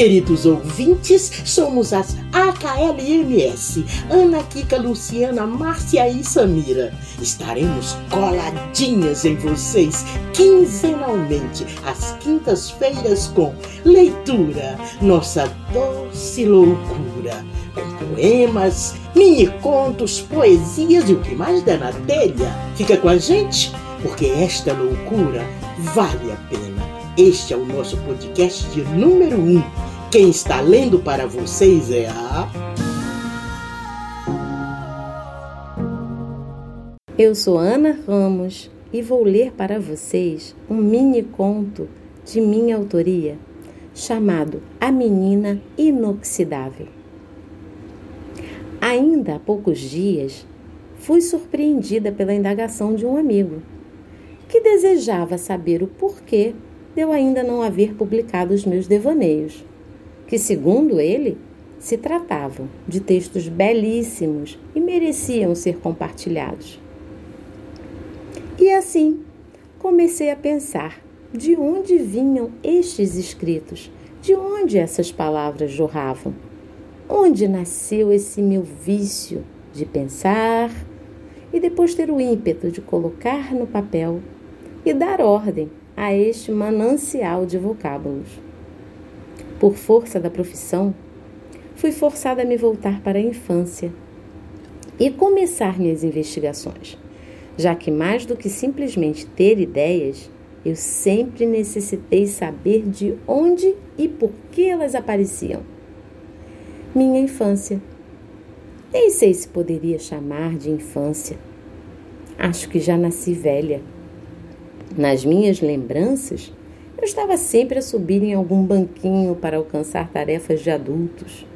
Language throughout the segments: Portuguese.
Queridos ouvintes, somos as AKLMS, Ana, Kika, Luciana, Márcia e Samira. Estaremos coladinhas em vocês quinzenalmente, às quintas-feiras, com leitura, nossa doce loucura, com poemas, mini-contos, poesias e o que mais der na telha. Fica com a gente, porque esta loucura vale a pena. Este é o nosso podcast de número 1. Um. Quem está lendo para vocês é a. Eu sou Ana Ramos e vou ler para vocês um mini conto de minha autoria chamado A Menina Inoxidável. Ainda há poucos dias, fui surpreendida pela indagação de um amigo que desejava saber o porquê de eu ainda não haver publicado os meus devaneios, que, segundo ele, se tratavam de textos belíssimos e mereciam ser compartilhados. E assim, comecei a pensar de onde vinham estes escritos, de onde essas palavras jorravam, onde nasceu esse meu vício de pensar e depois ter o ímpeto de colocar no papel e dar ordem a este manancial de vocábulos. Por força da profissão, fui forçada a me voltar para a infância e começar minhas investigações, já que mais do que simplesmente ter ideias, eu sempre necessitei saber de onde e por que elas apareciam. Minha infância. Nem sei se poderia chamar de infância. Acho que já nasci velha nas minhas lembranças, eu estava sempre a subir em algum banquinho para alcançar tarefas de adultos.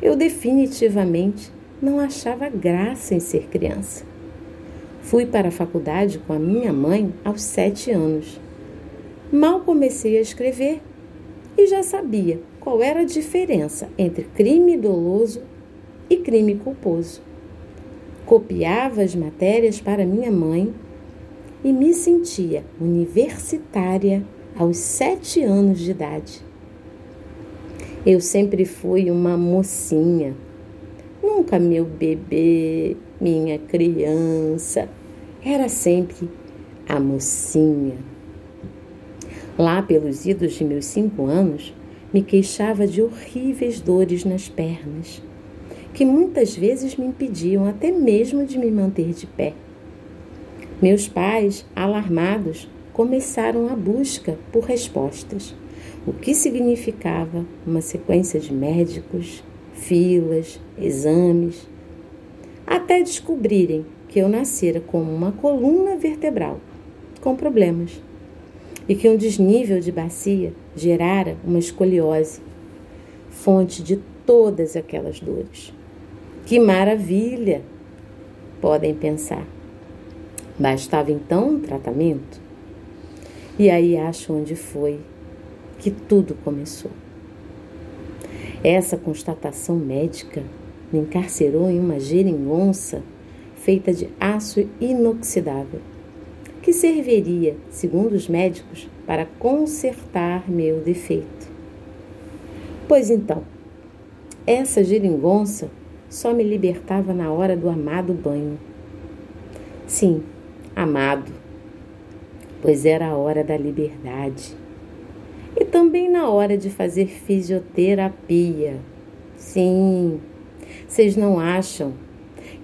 Eu definitivamente não achava graça em ser criança. Fui para a faculdade com a minha mãe aos sete anos. Mal comecei a escrever e já sabia qual era a diferença entre crime doloso e crime culposo. Copiava as matérias para minha mãe e me sentia universitária aos sete anos de idade. Eu sempre fui uma mocinha, nunca meu bebê, minha criança, era sempre a mocinha. Lá pelos idos de meus cinco anos, me queixava de horríveis dores nas pernas, que muitas vezes me impediam até mesmo de me manter de pé. Meus pais, alarmados, começaram a busca por respostas, o que significava uma sequência de médicos, filas, exames, até descobrirem que eu nascera com uma coluna vertebral com problemas e que um desnível de bacia gerara uma escoliose, fonte de todas aquelas dores. Que maravilha! Podem pensar. Bastava então um tratamento? E aí acho onde foi que tudo começou. Essa constatação médica me encarcerou em uma geringonça feita de aço inoxidável, que serviria, segundo os médicos, para consertar meu defeito. Pois então, essa geringonça só me libertava na hora do amado banho. Sim, amado, pois era a hora da liberdade. E também na hora de fazer fisioterapia. Sim, vocês não acham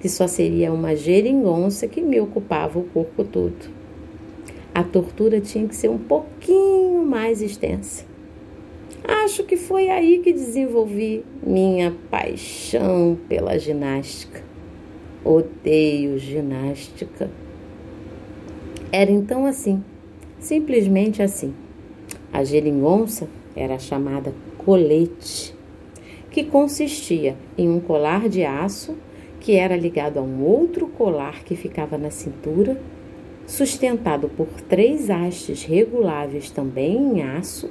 que só seria uma geringonça que me ocupava o corpo todo. A tortura tinha que ser um pouquinho mais extensa. Acho que foi aí que desenvolvi minha paixão pela ginástica. Odeio ginástica. Era então assim, simplesmente assim. A geringonça era chamada colete, que consistia em um colar de aço que era ligado a um outro colar que ficava na cintura, sustentado por três hastes reguláveis também em aço,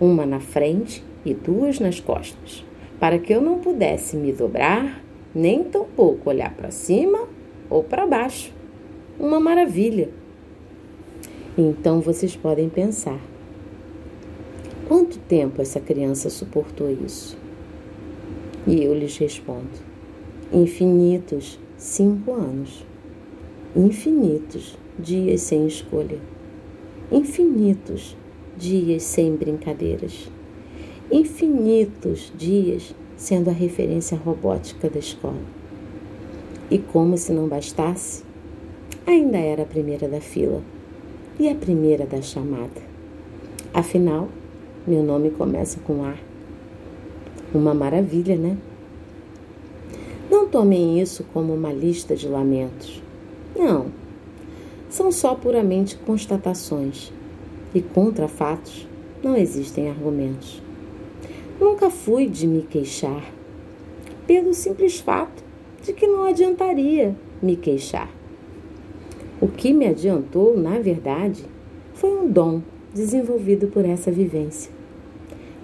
uma na frente e duas nas costas, para que eu não pudesse me dobrar, nem tampouco olhar para cima ou para baixo. Uma maravilha! Então vocês podem pensar: Quanto tempo essa criança suportou isso? E eu lhes respondo: infinitos cinco anos, infinitos dias sem escolha, infinitos dias sem brincadeiras, infinitos dias sendo a referência robótica da escola. E como se não bastasse, ainda era a primeira da fila e a primeira da chamada. Afinal, meu nome começa com A. Uma maravilha, né? Não tomem isso como uma lista de lamentos. Não. São só puramente constatações. E contra fatos não existem argumentos. Nunca fui de me queixar, pelo simples fato de que não adiantaria me queixar. O que me adiantou, na verdade, foi um dom desenvolvido por essa vivência.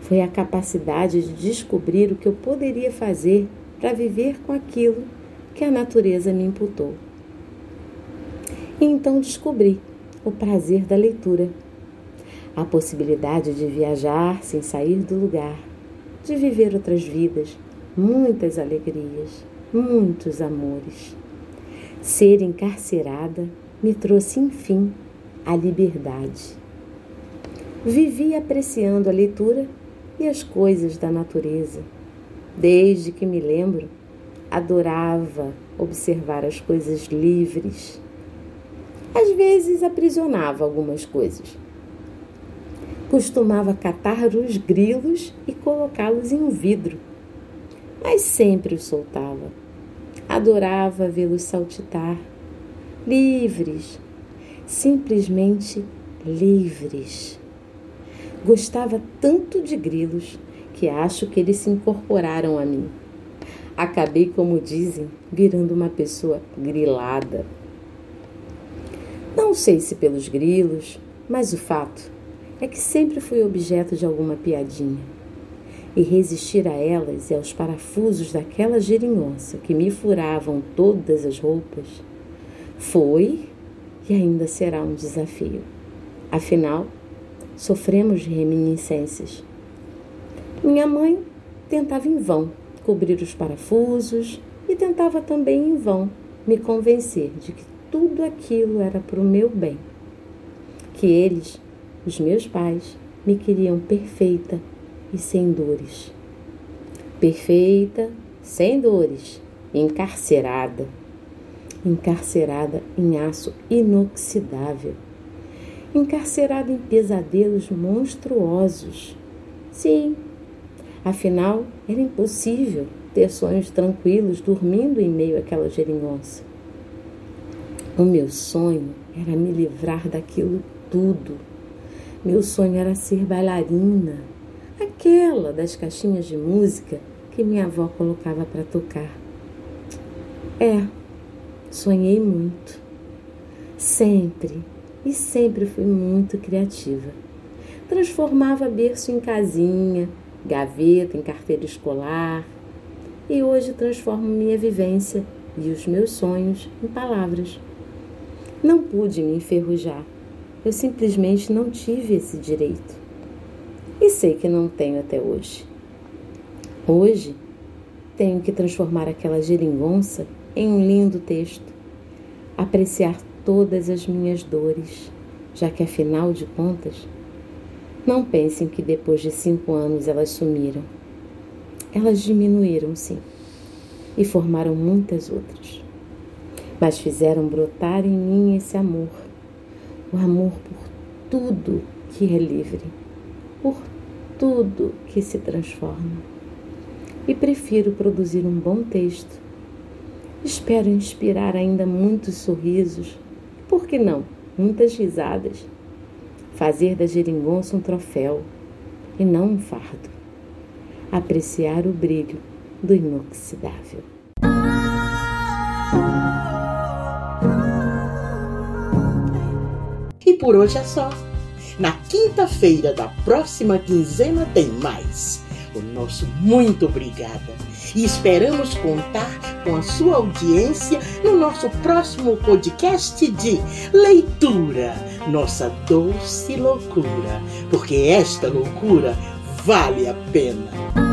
Foi a capacidade de descobrir o que eu poderia fazer para viver com aquilo que a natureza me imputou. E então descobri o prazer da leitura, a possibilidade de viajar sem sair do lugar, de viver outras vidas, muitas alegrias, muitos amores. Ser encarcerada me trouxe, enfim, a liberdade. Vivi apreciando a leitura e as coisas da natureza Desde que me lembro, adorava observar as coisas livres. Às vezes aprisionava algumas coisas. Costumava catar os grilos e colocá-los em um vidro, mas sempre os soltava. Adorava vê-los saltitar, livres, simplesmente livres. Gostava tanto de grilos que acho que eles se incorporaram a mim. Acabei, como dizem, virando uma pessoa grilada. Não sei se pelos grilos, mas o fato é que sempre fui objeto de alguma piadinha. E resistir a elas e aos parafusos daquela geringonça que me furavam todas as roupas foi e ainda será um desafio. Afinal, sofremos de reminiscências minha mãe tentava em vão cobrir os parafusos e tentava também em vão me convencer de que tudo aquilo era para o meu bem. Que eles, os meus pais, me queriam perfeita e sem dores. Perfeita, sem dores, encarcerada. Encarcerada em aço inoxidável. Encarcerada em pesadelos monstruosos. Sim, Afinal, era impossível ter sonhos tranquilos dormindo em meio àquela geringonça. O meu sonho era me livrar daquilo tudo. Meu sonho era ser bailarina, aquela das caixinhas de música que minha avó colocava para tocar. É, sonhei muito. Sempre e sempre fui muito criativa. Transformava berço em casinha, gaveta, em carteira escolar. E hoje transformo minha vivência e os meus sonhos em palavras. Não pude me enferrujar. Eu simplesmente não tive esse direito. E sei que não tenho até hoje. Hoje, tenho que transformar aquela geringonça em um lindo texto, apreciar todas as minhas dores, já que afinal de contas, não pensem que depois de cinco anos elas sumiram. Elas diminuíram, sim, e formaram muitas outras. Mas fizeram brotar em mim esse amor, o amor por tudo que é livre, por tudo que se transforma. E prefiro produzir um bom texto. Espero inspirar ainda muitos sorrisos, por que não, muitas risadas fazer da geringonça um troféu e não um fardo, apreciar o brilho do inoxidável. E por hoje é só. Na quinta-feira da próxima quinzena tem mais. O nosso muito obrigada e esperamos contar com a sua audiência no nosso próximo podcast de leitura nossa doce loucura, porque esta loucura vale a pena.